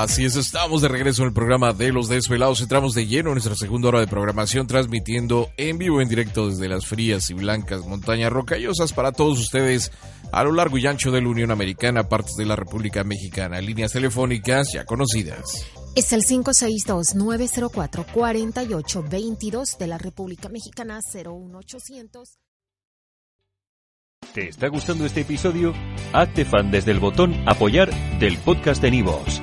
Así es, estamos de regreso en el programa de Los Desvelados. Entramos de lleno en nuestra segunda hora de programación, transmitiendo en vivo, en directo desde las frías y blancas montañas rocallosas para todos ustedes a lo largo y ancho de la Unión Americana, partes de la República Mexicana, líneas telefónicas ya conocidas. Es el 562-904-4822 de la República Mexicana 01800. ¿Te está gustando este episodio? Hazte fan desde el botón Apoyar del podcast de Nivos.